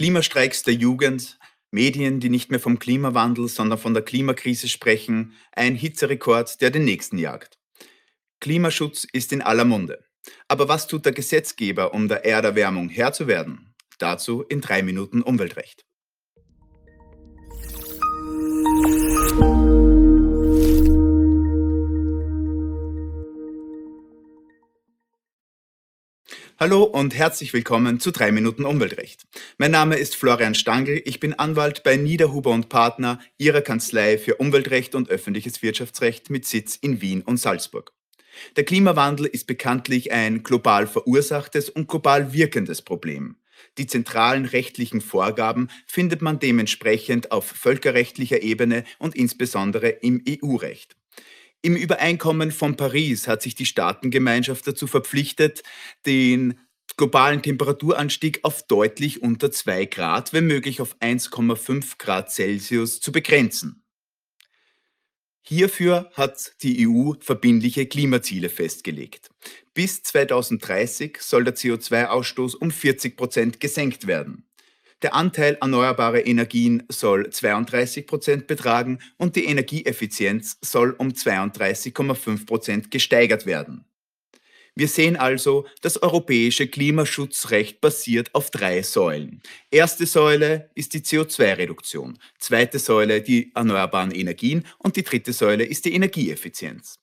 Klimastreiks der Jugend, Medien, die nicht mehr vom Klimawandel, sondern von der Klimakrise sprechen, ein Hitzerekord, der den nächsten jagt. Klimaschutz ist in aller Munde. Aber was tut der Gesetzgeber, um der Erderwärmung Herr zu werden? Dazu in drei Minuten Umweltrecht. Hallo und herzlich willkommen zu 3 Minuten Umweltrecht. Mein Name ist Florian Stangl, ich bin Anwalt bei Niederhuber und Partner, Ihrer Kanzlei für Umweltrecht und öffentliches Wirtschaftsrecht mit Sitz in Wien und Salzburg. Der Klimawandel ist bekanntlich ein global verursachtes und global wirkendes Problem. Die zentralen rechtlichen Vorgaben findet man dementsprechend auf völkerrechtlicher Ebene und insbesondere im EU-Recht. Im Übereinkommen von Paris hat sich die Staatengemeinschaft dazu verpflichtet, den globalen Temperaturanstieg auf deutlich unter 2 Grad, wenn möglich auf 1,5 Grad Celsius zu begrenzen. Hierfür hat die EU verbindliche Klimaziele festgelegt. Bis 2030 soll der CO2-Ausstoß um 40 Prozent gesenkt werden. Der Anteil erneuerbarer Energien soll 32 Prozent betragen und die Energieeffizienz soll um 32,5 Prozent gesteigert werden. Wir sehen also, das europäische Klimaschutzrecht basiert auf drei Säulen. Erste Säule ist die CO2-Reduktion, zweite Säule die erneuerbaren Energien und die dritte Säule ist die Energieeffizienz.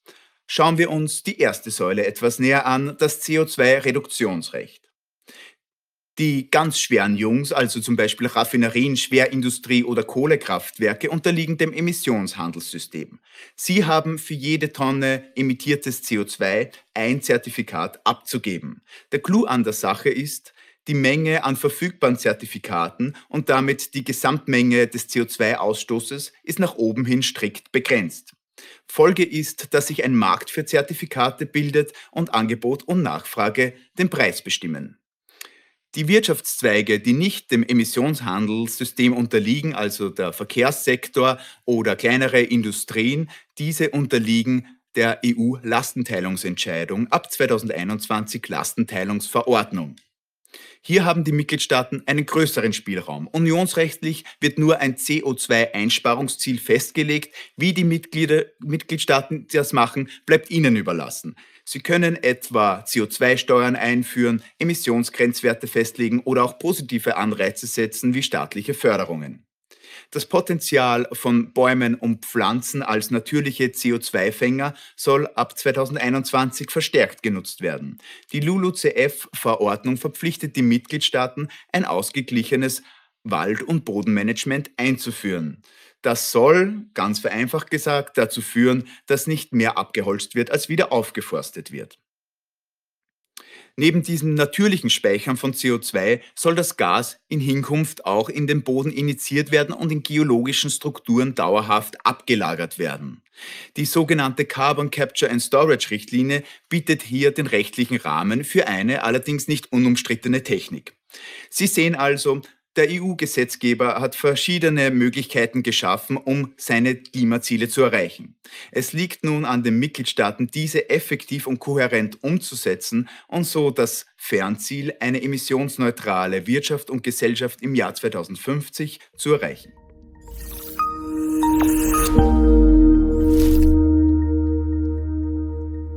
Schauen wir uns die erste Säule etwas näher an, das CO2-Reduktionsrecht. Die ganz schweren Jungs, also zum Beispiel Raffinerien, Schwerindustrie oder Kohlekraftwerke, unterliegen dem Emissionshandelssystem. Sie haben für jede Tonne emittiertes CO2 ein Zertifikat abzugeben. Der Clou an der Sache ist, die Menge an verfügbaren Zertifikaten und damit die Gesamtmenge des CO2-Ausstoßes ist nach oben hin strikt begrenzt. Folge ist, dass sich ein Markt für Zertifikate bildet und Angebot und Nachfrage den Preis bestimmen. Die Wirtschaftszweige, die nicht dem Emissionshandelssystem unterliegen, also der Verkehrssektor oder kleinere Industrien, diese unterliegen der EU-Lastenteilungsentscheidung ab 2021 Lastenteilungsverordnung. Hier haben die Mitgliedstaaten einen größeren Spielraum. Unionsrechtlich wird nur ein CO2-Einsparungsziel festgelegt. Wie die Mitglieder, Mitgliedstaaten das machen, bleibt ihnen überlassen. Sie können etwa CO2-Steuern einführen, Emissionsgrenzwerte festlegen oder auch positive Anreize setzen wie staatliche Förderungen. Das Potenzial von Bäumen und Pflanzen als natürliche CO2-Fänger soll ab 2021 verstärkt genutzt werden. Die LULUCF-Verordnung verpflichtet die Mitgliedstaaten, ein ausgeglichenes Wald- und Bodenmanagement einzuführen. Das soll, ganz vereinfacht gesagt, dazu führen, dass nicht mehr abgeholzt wird, als wieder aufgeforstet wird. Neben diesem natürlichen Speichern von CO2 soll das Gas in Hinkunft auch in den Boden initiiert werden und in geologischen Strukturen dauerhaft abgelagert werden. Die sogenannte Carbon Capture and Storage Richtlinie bietet hier den rechtlichen Rahmen für eine allerdings nicht unumstrittene Technik. Sie sehen also, der EU-Gesetzgeber hat verschiedene Möglichkeiten geschaffen, um seine Klimaziele zu erreichen. Es liegt nun an den Mitgliedstaaten, diese effektiv und kohärent umzusetzen und so das Fernziel, eine emissionsneutrale Wirtschaft und Gesellschaft im Jahr 2050 zu erreichen.